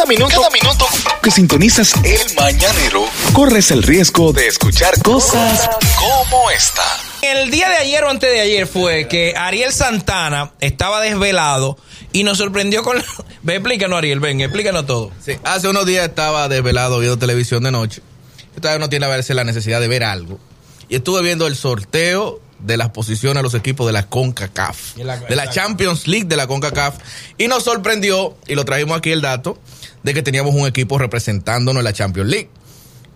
Cada minuto, cada minuto que sintonizas el mañanero, corres el riesgo de escuchar cosas como esta. El día de ayer o antes de ayer fue que Ariel Santana estaba desvelado y nos sorprendió con... Ve, explícanos Ariel, ven, explícanos todo. Sí, hace unos días estaba desvelado viendo televisión de noche. Esta vez no tiene a veces la necesidad de ver algo. Y estuve viendo el sorteo de las posiciones a los equipos de la CONCACAF. La- de la Champions League de la CONCACAF. Y nos sorprendió, y lo trajimos aquí el dato, de que teníamos un equipo representándonos en la Champions League,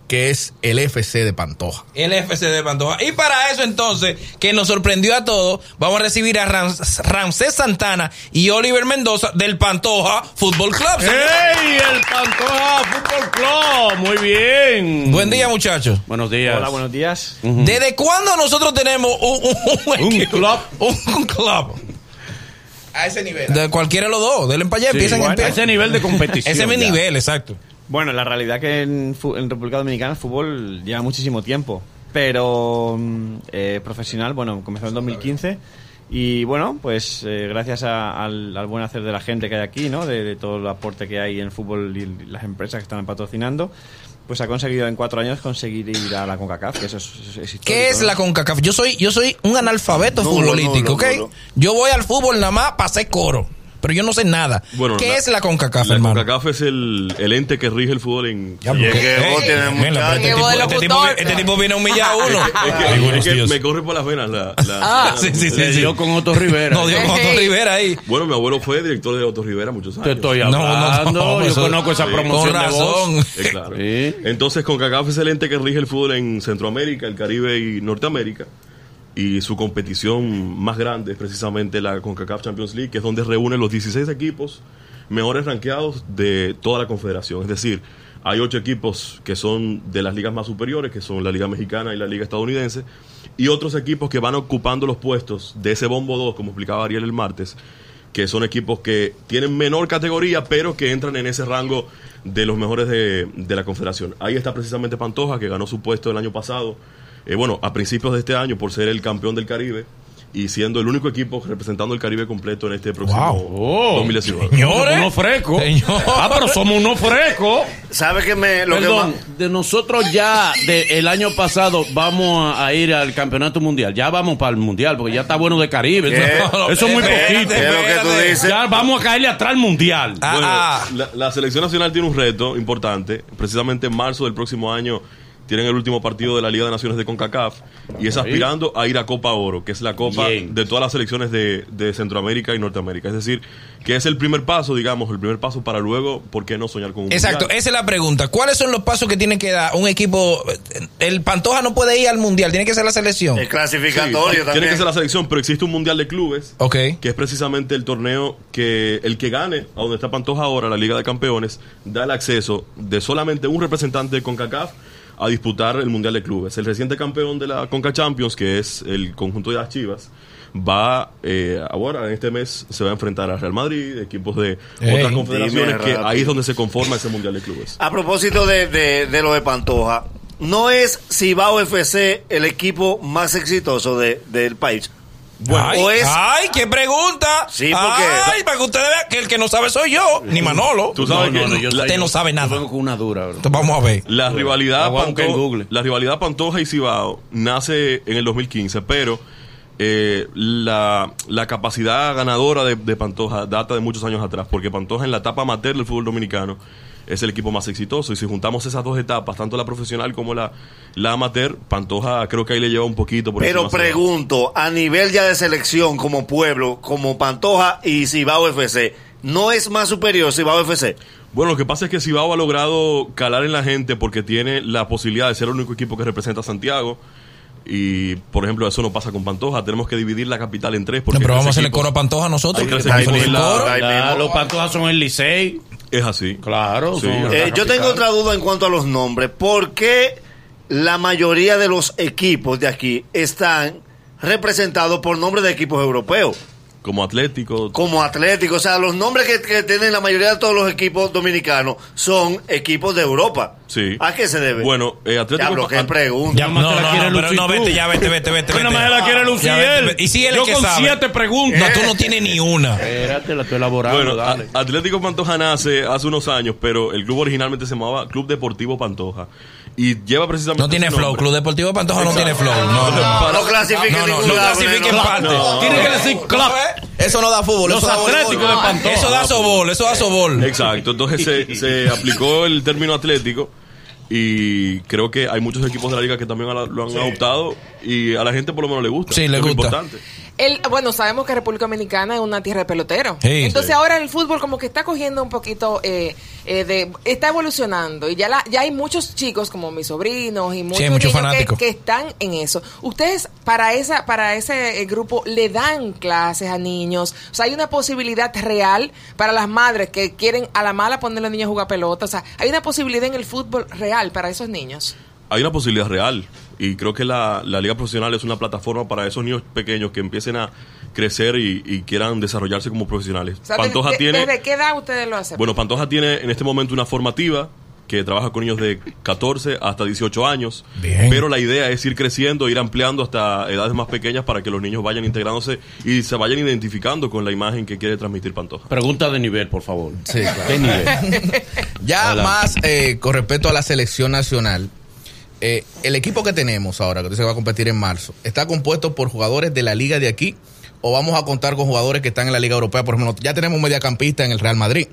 que es el FC de Pantoja. El FC de Pantoja. Y para eso entonces, que nos sorprendió a todos, vamos a recibir a Rams- Ramsés Santana y Oliver Mendoza del Pantoja Fútbol Club. ¡Ey! El Pantoja Fútbol Club. Muy bien. Buen día muchachos. Buenos días. Hola, buenos días. ¿Desde cuándo nosotros tenemos un, un- un club. Un club. A ese nivel. De cualquiera de los dos. Denle para allá, Sí, empiezan bueno, empiezan. ese nivel de competición. Ese es mi nivel, exacto. Bueno, la realidad que en, en República Dominicana el fútbol lleva muchísimo tiempo, pero mm, eh, profesional, bueno, comenzó en 2015 y bueno, pues eh, gracias a- al, al buen hacer de la gente que hay aquí, ¿no? De, de todo el aporte que hay en el fútbol y las empresas que están patrocinando, pues ha conseguido en cuatro años conseguir ir a la CONCACAF, que eso es, ¿Qué es ¿no? la CONCACAF? Yo soy, yo soy un analfabeto futbolístico, ¿ok? Yo voy al fútbol nada más para hacer coro. Pero yo no sé nada. Bueno, ¿Qué la- es la CONCACAF, La hermano? CONCACAF es el, el ente que rige el fútbol en... Ya, porque- este tipo- este este viene a humillar a uno. Es que, Ay, buenos es que días. me corre por las venas la... la- Ah, la- sí, sí, sí, Le sí. dio con Otto Rivera. No, dio con Otto Rivera ahí. Bueno, mi abuelo fue director de Otto Rivera muchos años. Te estoy No, no, no, hablando. Yo eso- conozco esa promoción Con de voz. razón. Eh, claro. Sí. Entonces, CONCACAF es el ente que rige el fútbol en Centroamérica, el Caribe y Norteamérica. Y su competición más grande es precisamente la CONCACAF Champions League, que es donde reúne los 16 equipos mejores rankeados de toda la confederación. Es decir, hay ocho equipos que son de las ligas más superiores, que son la Liga Mexicana y la Liga Estadounidense, y otros equipos que van ocupando los puestos de ese bombo 2, como explicaba Ariel el martes, que son equipos que tienen menor categoría, pero que entran en ese rango de los mejores de, de la Confederación. Ahí está precisamente Pantoja, que ganó su puesto el año pasado, eh, bueno, a principios de este año, por ser el campeón del Caribe y siendo el único equipo representando el Caribe completo en este próximo Oh, 2019. Somos Señores. unos frescos. Señor. Ah, pero somos unos frescos. ¿Sabe que me lo Perdón, que más- de nosotros ya de el año pasado vamos a, a ir al campeonato mundial. Ya vamos para el mundial porque ya está bueno de Caribe. ¿Qué? Eso, es muy Espérate, poquito. ¿Qué es lo que tú dices? Ya vamos a caerle atrás al mundial. Ah, Bueno, ah. La, la selección nacional tiene un reto importante. Precisamente en marzo del próximo año tienen el último partido de la Liga de Naciones de CONCACAF y es aspirando a ir a Copa Oro, que es la copa Bien. de todas las selecciones de, de Centroamérica y Norteamérica. Es decir, que es el primer paso, digamos, el primer paso para luego, ¿por qué no soñar con un Exacto, mundial? esa es la pregunta. ¿Cuáles son los pasos que tiene que dar un equipo? El Pantoja no puede ir al mundial, tiene que ser la selección. el clasificatorio Sí, también? Tiene que ser la selección, pero existe un mundial de clubes. Ok. que es precisamente el torneo que el que gane, a donde está Pantoja ahora, la Liga de Campeones, da el acceso de solamente un representante de CONCACAF a disputar el Mundial de Clubes. El reciente campeón de la CONCA Champions, que es el conjunto de las Chivas, va eh, ahora en este mes se va a enfrentar a Real Madrid, equipos de Ey, otras confederaciones, que ahí es donde se conforma ese Mundial de Clubes. A propósito de, de, de lo de Pantoja, ¿no es Cibao FC el equipo más exitoso de, del país? Ay, o es- ay, qué pregunta. Sí, porque- Ay, para que ustedes vean que el que no sabe soy yo, ni Manolo. Tú sabes No, no, que no, yo Usted sé, no yo- sabe yo nada. vengo con una dura. bro. Entonces vamos a ver. La rivalidad, la voy a buscar en Panto- Google. la rivalidad Pantoja y Cibao nace en el 2015, pero eh, la, la capacidad ganadora de, de Pantoja data de muchos años atrás, porque Pantoja en la etapa amateur del fútbol dominicano es el equipo más exitoso. Y si juntamos esas dos etapas, tanto la profesional como la, la amateur, Pantoja creo que ahí le lleva un poquito. Por Pero pregunto, a nivel ya de selección como pueblo, como Pantoja y Cibao FC, ¿no es más superior Cibao FC? Bueno, lo que pasa es que Cibao ha logrado calar en la gente porque tiene la posibilidad de ser el único equipo que representa a Santiago. Y, por ejemplo, eso no pasa con Pantoja. Tenemos que dividir la capital en tres. No, Porque pero vamos a hacerle coro a Pantoja nosotros. Los Pantojas son el Licey. Es así. Claro. Sí. Eh, yo tengo otra duda en cuanto a los nombres. ¿Por qué la mayoría de los equipos de aquí están representados por nombres de equipos europeos? Como Atlético. Como Atlético. O sea, los nombres que, que tienen la mayoría de todos los equipos dominicanos son equipos de Europa. Sí. ¿A qué se debe? Bueno, eh, Atlético... Diablo, qué pregunta. Ya, no, te la no, quiere no, pero lucir no, vete, ya, vete, vete, vete. Pero más la quiere lucir Ya, vete, él. Y si él Yo es que con sabe. siete preguntas. No, tú no tienes ni una. Espérate, la estoy elaborando, Bueno, dale. Atlético Pantoja nace hace unos años, pero el club originalmente se llamaba Club Deportivo Pantoja. Y lleva precisamente. No tiene flow. nombre. Club Deportivo Pantoja no tiene flow. No, no. No clasifique No, no, no clasifique no. en parte. No. Tiene que decir club. Eso no da fútbol, Los eso da atléticos de Pantoja. Eso da sobol, eso da sobol. Exacto, entonces se, se aplicó el término atlético y creo que hay muchos equipos de la liga que también lo han adoptado y a la gente por lo menos le gusta. Sí, le gusta. importante. El, bueno, sabemos que República Dominicana es una tierra de peloteros. Sí, Entonces sí. ahora el fútbol como que está cogiendo un poquito eh, eh, de... Está evolucionando y ya la, ya hay muchos chicos como mis sobrinos y muchos, hay muchos niños que, fanáticos. que están en eso. Ustedes para esa para ese eh, grupo le dan clases a niños. O sea, hay una posibilidad real para las madres que quieren a la mala poner a los niños a jugar pelota. O sea, hay una posibilidad en el fútbol real para esos niños. Hay una posibilidad real y creo que la, la liga profesional es una plataforma para esos niños pequeños que empiecen a crecer y, y quieran desarrollarse como profesionales. O sea, Pantoja de- de- tiene... ¿Desde qué edad ustedes lo hacen? Bueno, Pantoja tiene en este momento una formativa que trabaja con niños de 14 hasta 18 años. Bien. Pero la idea es ir creciendo, ir ampliando hasta edades más pequeñas para que los niños vayan integrándose y se vayan identificando con la imagen que quiere transmitir Pantoja. Pregunta de nivel, por favor. Sí, claro. ¿Qué nivel? Ya más eh, con respecto a la selección nacional, eh, el equipo que tenemos ahora, que se va a competir en marzo, ¿está compuesto por jugadores de la liga de aquí o vamos a contar con jugadores que están en la liga europea? Por ejemplo, ya tenemos mediacampista en el Real Madrid.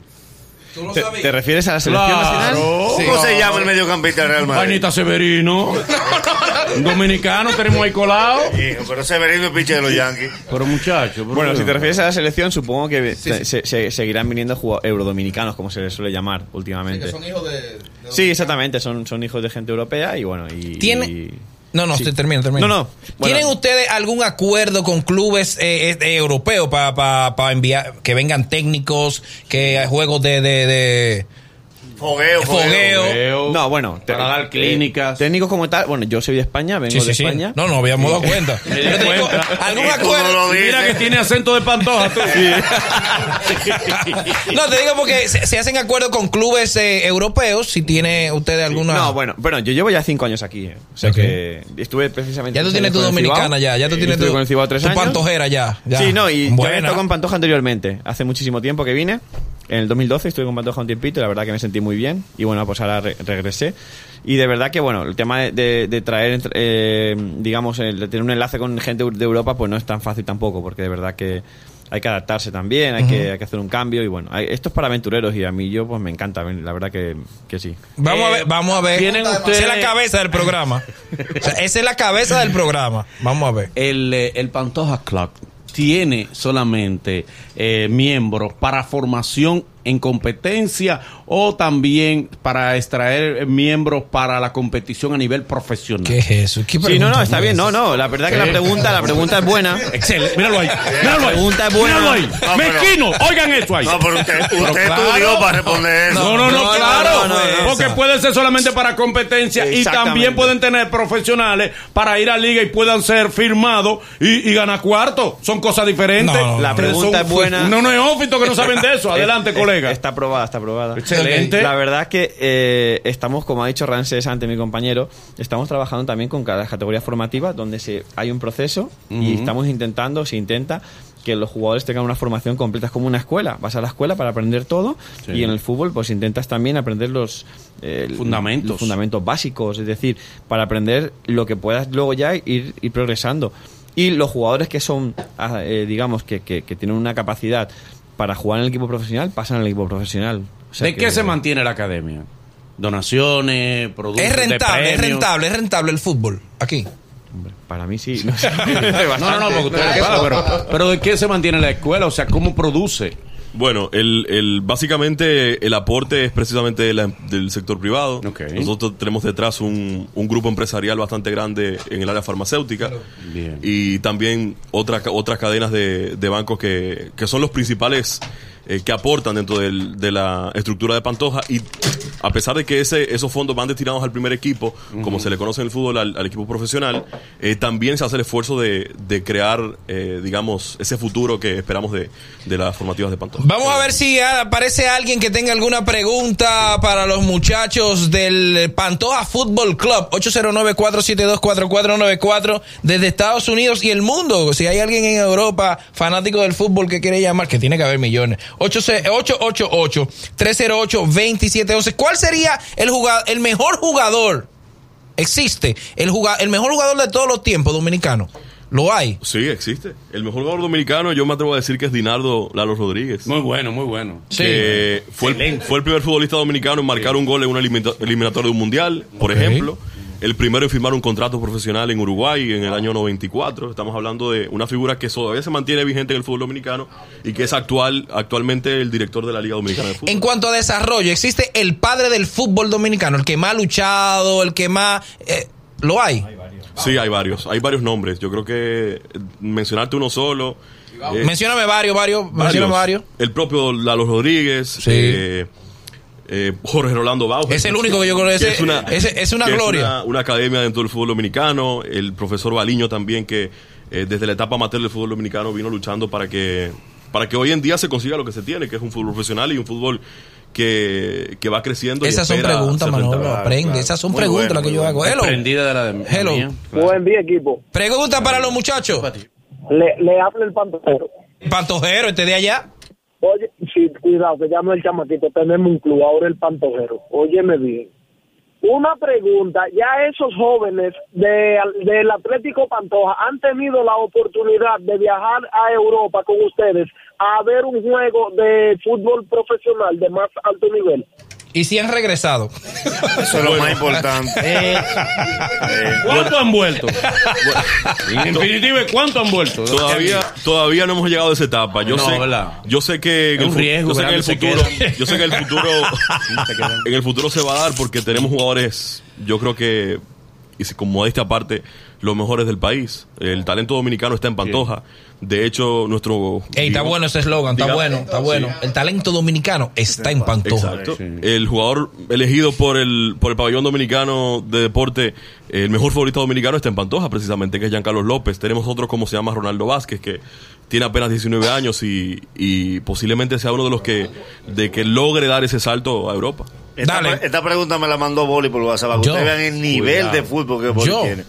¿Te, te refieres a la selección nacional? Sí. ¿Cómo se llama el mediocampista del Real Madrid? Vainita Severino. Un dominicano tenemos ahí colado. Hijo, pero Severino es piche de los Yankees. Pero muchacho. pero- Bueno, si te refieres a la selección, supongo que se, se- se- seguirán viniendo jugado- eurodominicanos, como se les suele llamar últimamente. hijos de... Sí, exactamente, son, son hijos de gente europea y bueno, y... Tiene- y- No, no, Sí. te termino, termino. No, no. Bueno. ¿Tienen ustedes algún acuerdo con clubes eh, eh, europeos para enviar que vengan técnicos, que hay juegos de, de, de- Fogueo, fogueo. Fogueo. No, bueno. te- Para dar clínicas. Técnicos como tal, bueno, yo soy de España, vengo Sí, sí, de sí. España. No, no habíamos dado cuenta. Digo, cuenta. ¿Algún no acuerdo? lo dices. Mira que tiene acento de pantoja tú. No, te digo porque se, se hacen acuerdos con clubes eh, europeos. Si tiene usted alguna. No, bueno, bueno, yo llevo ya cinco años aquí. eh. O sea que estuve precisamente. Ya tú tienes tu dominicana ya. Ya tú tienes Estuve tu, con el Cibao tres tu años. pantojera ya. ya. Sí, no, y yo Buena. había estado con Pantoja anteriormente. Hace muchísimo tiempo que vine. En el 2012 estuve con Pantoja un tiempito y la verdad que me sentí muy bien. Y bueno, pues ahora re- regresé. Y de verdad que, bueno, el tema de, de- de traer, eh, digamos, el de tener un enlace con gente de Europa, pues no es tan fácil tampoco, porque de verdad que hay que adaptarse también, hay, que, hay que hacer un cambio. Y bueno, hay- esto es para aventureros y a mí yo, pues me encanta, la verdad que, que sí. Vamos a ver, vamos a ver. ¿Tienen Esa ustedes- es la cabeza del programa. O sea, esa es la cabeza del programa. Vamos a ver. El, eh, el Pantoja Club tiene solamente eh, miembros para formación en competencia o también para extraer miembros para la competición a nivel profesional. ¿Qué es eso? ¿Qué Sí, no, no, está es bien, no, no, la verdad que la pregunta, la pregunta es buena. Excelente, míralo ahí, míralo ahí. pregunta es buena. Míralo ahí. No, pero- Mezquino, oigan eso ahí. No, pero usted, usted claro. estudió para responder eso. No, no, no, claro. no, no, no, porque puede ser solamente para competencia y también pueden tener profesionales para ir a liga y puedan ser firmados y, y ganar cuarto. Son cosas diferentes. No, no, no. La pregunta Son- es buena. No, no es ófito que no saben de eso. Adelante, Eh, colega. Está aprobada, está aprobada. Excelente. La verdad que eh, estamos, como ha dicho Rances antes, mi compañero, estamos trabajando también con cada categoría formativa donde se, hay un proceso y estamos intentando, se intenta que los jugadores tengan una formación completa, es como una escuela. Vas a la escuela para aprender todo Sí. y en el fútbol pues intentas también aprender los, eh, Fundamentos. los fundamentos básicos, es decir, para aprender lo que puedas luego ya ir, ir progresando. Y los jugadores que son, ah, eh, digamos, que, que- que tienen una capacidad para jugar en el equipo profesional, pasan al equipo profesional. O sea ¿De que- qué se mantiene la academia? Donaciones, productos. Es de rentable, es rentable, es rentable el fútbol. Aquí. Hombre, para mí sí. No, sé. No, no, no, porque usted- claro, pero, pero ¿de qué se mantiene la escuela? O sea, ¿cómo produce? Bueno, el, el, básicamente el aporte es precisamente de la- del sector privado. Ok. Nosotros tenemos detrás un, un grupo empresarial bastante grande en el área farmacéutica. Bien. Y también otra, ca- otras cadenas de, de bancos que, que son los principales eh, que aportan dentro del- de la estructura de Pantoja. Y a pesar de que ese, esos fondos van destinados al primer equipo, como se le conoce en el fútbol al, al equipo profesional, eh, también se hace el esfuerzo de, de crear, eh, digamos, ese futuro que esperamos de, de las formativas de Pantoja. Vamos a ver si aparece alguien que tenga alguna pregunta para los muchachos del Pantoja Football Club. 809-472-4494 desde Estados Unidos y el mundo. Si hay alguien en Europa fanático del fútbol que quiere llamar, que tiene que haber millones. 888-308-2711. ¿Cuál sería el, jugador, el mejor jugador? Existe el, jugador, el mejor jugador de todos los tiempos dominicano. ¿Lo hay? Sí, existe. El mejor jugador dominicano, yo me atrevo a decir que es Dinardo Lalo Rodríguez. Muy bueno, muy bueno. que fue, el, fue el primer futbolista dominicano en marcar un gol en una elimina- eliminatoria de un mundial, por ejemplo. El primero en firmar un contrato profesional en Uruguay en el año 94. Estamos hablando de una figura que todavía se mantiene vigente en el fútbol dominicano y que es actual actualmente el director de la Liga Dominicana de Fútbol. En cuanto a desarrollo, existe el padre del fútbol dominicano, el que más ha luchado, el que más... eh, ¿Lo hay? Sí, hay varios. Hay varios nombres. Yo creo que eh, mencionarte uno solo. eh, Mencióname varios, varios, mencióname varios. El propio Lalo Rodríguez. Sí. eh, eh, Jorge Rolando Bauer. Es el único que yo creo, ese- ese- es una gloria. una, una academia dentro del fútbol dominicano. El profesor Baliño también, que eh, desde la etapa amateur del fútbol dominicano vino luchando para que, para que hoy en día se consiga lo que se tiene, que es un fútbol profesional y un fútbol que, que va creciendo. y Esas son preguntas, Manolo, aprende. Esas son Muy preguntas bueno, las que yo bueno. hago. Hello. Aprendida de la de Hello. mía. Buen día, equipo. Pregunta para los muchachos. Le, le habla el pantojero. Pantojero, este de allá. Oye, sí, cuidado, que llame el chamaquito. Tenemos un club, ahora el pantojero. Óyeme bien. Una pregunta, ya esos jóvenes de, del Atlético Pantoja han tenido la oportunidad de viajar a Europa con ustedes a ver un juego de fútbol profesional de más alto nivel. Y si han regresado. Eso es lo más importante. Eh, ¿Cuánto han vuelto? en definitiva, ¿cuánto han vuelto? Todavía, todavía no hemos llegado a esa etapa. Yo No, sé, ¿verdad? yo sé que en Es el, riesgo, yo sé que en el futuro, quedan. yo sé que en el futuro, en el futuro se va a dar porque tenemos jugadores, yo creo que, y si- con modestia aparte, los mejores del país. El talento dominicano está en Pantoja. De hecho, nuestro Ey, está bueno ese eslogan, está bueno, está bueno. El talento dominicano está en Pantoja. Exacto. El jugador elegido por el, por el pabellón dominicano de deporte, el mejor futbolista dominicano está en Pantoja, precisamente, que es Giancarlos López. Tenemos otro como se llama Ronaldo Vázquez, que tiene apenas 19 años y, y posiblemente sea uno de los que, de que logre dar ese salto a Europa. Esta, Dale. esta pregunta me la mandó Boli por WhatsApp. Para que Yo. ustedes vean el nivel Cuidado. de fútbol que Boli Yo. tiene.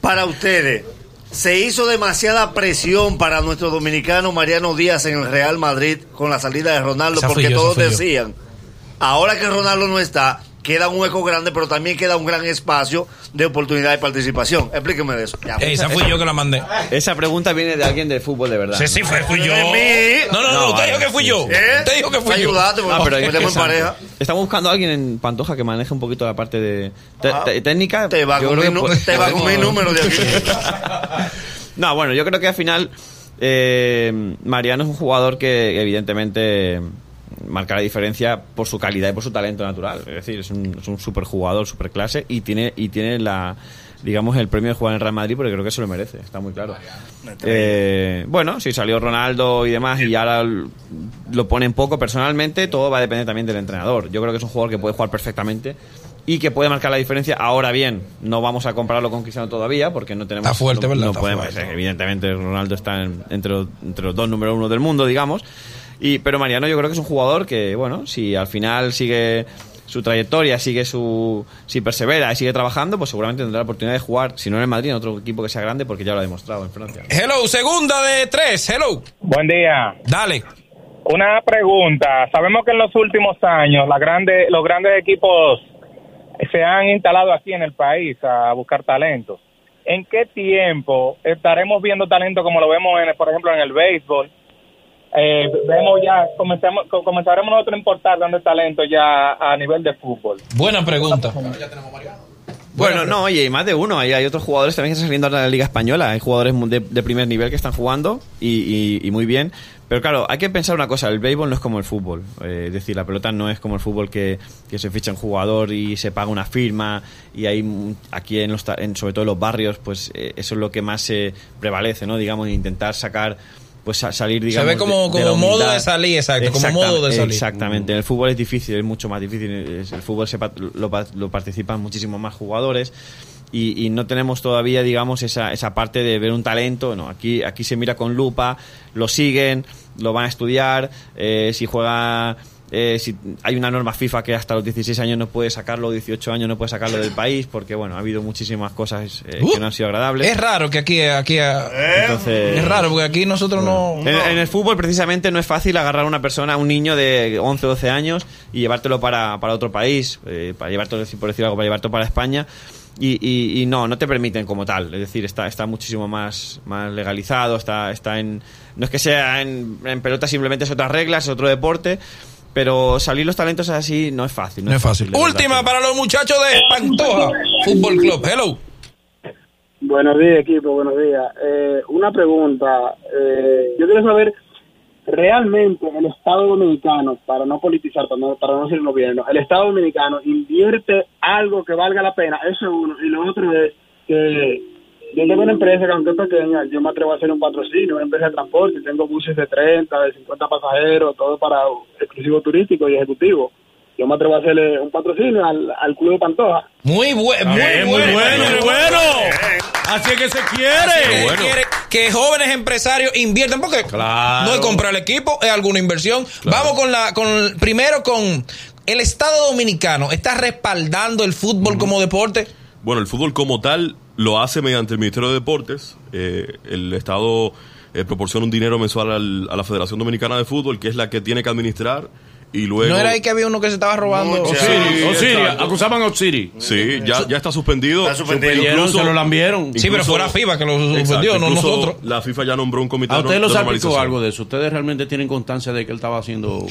Para ustedes, ¿se hizo demasiada presión para nuestro dominicano Mariano Díaz en el Real Madrid con la salida de Ronaldo? Esa Porque yo, todos decían, ahora que Ronaldo no está, queda un hueco grande, pero también queda un gran espacio de oportunidad de participación. Explíqueme de eso. Ya. Esa fui yo que la mandé. Esa pregunta viene de alguien del fútbol de verdad. Sí, sí, fue, fui yo. De mí. No, no, no, No, usted dijo que fui yo. ¿Eh? Usted dijo que fui yo. Ayúdate, Ah, pero porque es en pareja. Estamos buscando a alguien en Pantoja que maneje un poquito la parte de te- Ah, técnica. Te va, con mi, te va con número de aquí. No, bueno, yo creo que al final eh, Mariano es un jugador que evidentemente marca la diferencia por su calidad y por su talento natural. Es decir, es un, es un super jugador, super clase y tiene, y tiene la digamos el premio de jugar en el Real Madrid porque creo que se lo merece, está muy claro. Eh, bueno, si salió Ronaldo y demás y ahora lo ponen poco personalmente, todo va a depender también del entrenador. Yo creo que es un jugador que puede jugar perfectamente y que puede marcar la diferencia. Ahora bien, no vamos a compararlo con Cristiano todavía porque no tenemos Está fuerte, no- ¿verdad? no Está podemos- fuerte. evidentemente Ronaldo está en- entre, los- entre los dos número uno del mundo, digamos. Y, pero Mariano yo creo que es un jugador que, bueno, si al final sigue su trayectoria, sigue su si persevera y sigue trabajando, pues seguramente tendrá la oportunidad de jugar, si no en el Madrid, en otro equipo que sea grande, porque ya lo ha demostrado en Francia. Hello, segunda de tres. Hello. Buen día. Dale. Una pregunta. Sabemos que en los últimos años la grande, los grandes equipos se han instalado aquí en el país a buscar talento. ¿En qué tiempo estaremos viendo talento como lo vemos, en, por ejemplo, en el béisbol? Eh, vemos ya, comenzamos, co- comenzaremos nosotros a importar dando talento ya a nivel de fútbol. Buena pregunta. Bueno, no, oye, hay más de uno. Hay, hay otros jugadores también que están saliendo ahora de la Liga Española. Hay jugadores de, de primer nivel que están jugando y, y- y muy bien. Pero claro, hay que pensar una cosa: el béisbol no es como el fútbol. Eh, es decir, la pelota no es como el fútbol que, que se ficha un jugador y se paga una firma. Y hay aquí, en los, ta- en, sobre todo en los barrios, pues eh, eso es lo que más se prevalece, ¿no? Digamos, intentar sacar pues sa- salir Se digamos ve como, de- modo de salir, exacto, como modo de salir. Exactamente. El fútbol es difícil, es mucho más difícil. El fútbol se lo, lo participan muchísimo más jugadores y, y no tenemos todavía, digamos, esa, esa parte de ver un talento. No, aquí, aquí se mira con lupa, lo siguen, lo van a estudiar. eh, si juega. Eh, si hay una norma FIFA que hasta los 16 años no puede sacarlo, 18 años no puede sacarlo del país, porque bueno, ha habido muchísimas cosas eh, Uh, que no han sido agradables. Es raro que aquí, aquí Entonces, es raro porque aquí nosotros no, en, en el fútbol, precisamente, no es fácil agarrar a una persona, a un niño de 11 o 12 años y llevártelo para, para otro país, eh, para llevártelo, por decir algo, para llevártelo para España. Y, y- y no, no te permiten como tal. Es decir, está, está muchísimo más, más legalizado, está, está en. No es que sea en, en pelota, simplemente es otras reglas, es otro deporte. Pero salir los talentos así no es fácil. no es fácil. Última para los muchachos de Pantoja Fútbol Club. Hello. Buenos días, equipo, buenos días. Eh, una pregunta. Eh, yo quiero saber, realmente el Estado Dominicano, para no politizar, para no, para no ser el gobierno, el Estado Dominicano invierte algo que valga la pena, eso es uno. Y lo otro es que yo tengo una empresa que aunque es pequeña, yo me atrevo a hacer un patrocinio, una empresa de transporte, tengo buses de 30, de 50 pasajeros, todo para exclusivo turístico y ejecutivo. Yo me atrevo a hacerle un patrocinio al, al Club de Pantoja. Muy, buen, muy, bien, muy bueno, bueno, muy bueno. Así es que se quiere. Que, quiere que jóvenes empresarios inviertan porque Claro. no es comprar el equipo, es alguna inversión. Vamos con la con primero con el Estado Dominicano está respaldando el fútbol como deporte. Bueno, el fútbol como tal lo hace mediante el Ministerio de Deportes. Eh, el Estado eh, proporciona un dinero mensual al- a la Federación Dominicana de Fútbol, que es la que tiene que administrar. Y luego. no era ahí que había uno que se estaba robando. Osiris, exacto. acusaban a Osiris. Sí, ya, ya está suspendido. Está suspendido. Suspendieron, Incluso- se lo lambieron. Sí, pero fue la FIFA que lo suspendió, Exacto, no nosotros. La FIFA ya nombró un comité ¿A de ustedes los normalización. algo de eso? ¿Ustedes realmente tienen constancia de que él estaba haciendo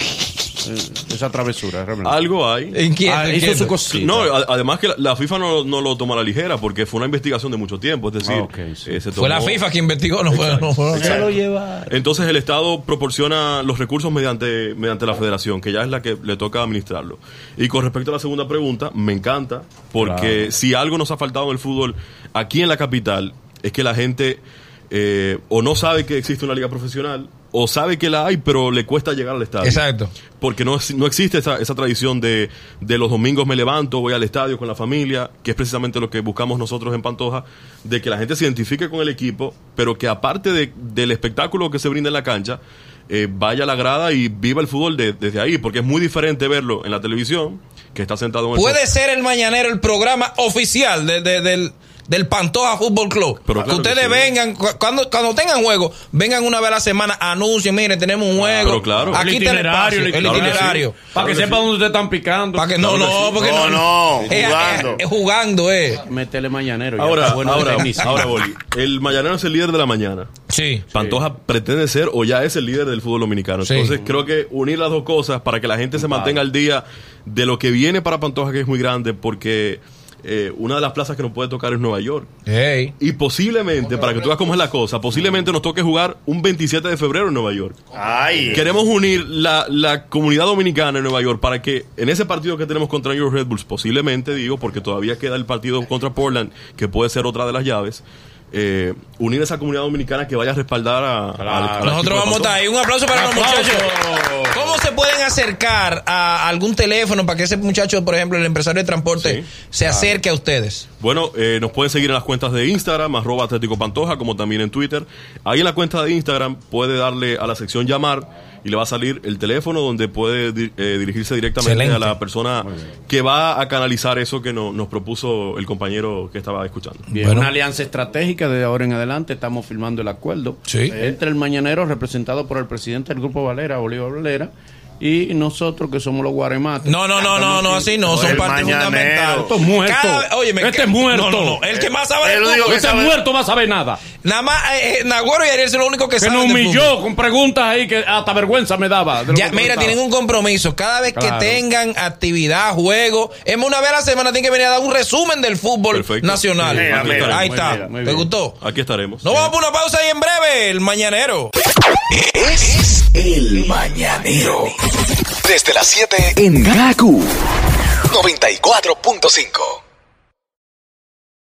esa travesura? realmente? Algo hay. Inquieto, Ah, hizo su cosita. No, a- además que la, la FIFA no, no lo toma a la ligera porque fue una investigación de mucho tiempo. Es decir, Ah, sí. eh, se Fue la FIFA quien investigó, no fue, no fue- Se lo lleva. Entonces el Estado proporciona los recursos mediante, mediante la federación, que ya es la que le toca administrarlo. Y con respecto a la segunda pregunta, me encanta, porque si algo nos ha faltado en el fútbol aquí en la capital, es que la gente eh, o no sabe que existe una liga profesional, o sabe que la hay, pero le cuesta llegar al estadio. Exacto. Porque no, no existe esa, esa tradición de, de los domingos me levanto, voy al estadio con la familia, que es precisamente lo que buscamos nosotros en Pantoja, de que la gente se identifique con el equipo, pero que aparte de- del espectáculo que se brinda en la cancha, eh, vaya a la grada y viva el fútbol de- desde ahí, porque es muy diferente verlo en la televisión, que está sentado en el Puede ser el mañanero el programa oficial de- de- del, Pantoja Fútbol Club. Pero que claro que ustedes sí. vengan, cu- cuando, cuando tengan juego, vengan una vez a la semana, anuncien, miren, tenemos un juego. pero claro. Aquí el itinerario, el Claro que sí. itinerario. Para Claro que que sepan sí. dónde ustedes están picando. Para que no, Claro no, porque No, no, Eh, jugando. eh, eh, jugando, eh. Métele mañanero. Ahora, bueno ahora, ahora, Boli, el mañanero es el líder de la mañana. Sí. Pantoja pretende ser o ya es el líder del fútbol dominicano. Sí. Entonces creo que unir las dos cosas para que la gente se mantenga al día de lo que viene para Pantoja, que es muy grande, porque eh, una de las plazas que nos puede tocar es Nueva York. Hey. Y posiblemente, para que tú veas cómo es la cosa, posiblemente nos toque jugar un 27 de febrero en Nueva York. Ay. Queremos unir la, la comunidad dominicana en Nueva York para que en ese partido que tenemos contra New York Red Bulls, posiblemente digo, porque todavía queda el partido contra Portland, que puede ser otra de las llaves, eh, unir esa comunidad dominicana que vaya a respaldar a, equipo Nosotros vamos a estar ahí. Un aplauso para los muchachos. ¿Cómo se pueden acercar a algún teléfono para que ese muchacho, por ejemplo, el empresario de transporte, Sí. se acerque a ustedes? Bueno, eh, nos pueden seguir en las cuentas de Instagram, arroba Atlético Pantoja, como también en Twitter. Ahí en la cuenta de Instagram puede darle a la sección llamar y le va a salir el teléfono donde puede eh, dirigirse directamente Excelente. a la persona que va a canalizar eso que no- nos propuso el compañero que estaba escuchando. Bien, Bueno. una alianza estratégica de ahora en adelante. Estamos firmando el acuerdo. Sí. Entre el mañanero representado por el presidente del Grupo Valera, Bolívar Valera, y nosotros que somos los guaremates. No, no, no, no, no, así no, son parte fundamental. Esto es muerto. Cada- óyeme, Este es muerto. No, no, no, el que más sabe Él de Este sabe- muerto va a saber nada. Nada más, eh, eh, Nagüero y Ariel son los únicos que, Que saben nos de humilló con preguntas ahí que hasta vergüenza me daba. de lo Ya, que mira, tienen un compromiso. Cada vez Claro. que tengan actividad, juego, es una vez a la semana tienen que venir a dar un resumen del fútbol Perfecto. nacional. Ahí está. ¿Te gustó? Aquí estaremos. Nos vamos por una pausa y en breve, el mañanero. Es el mañanero. Desde las 7 en Gaku 94.5.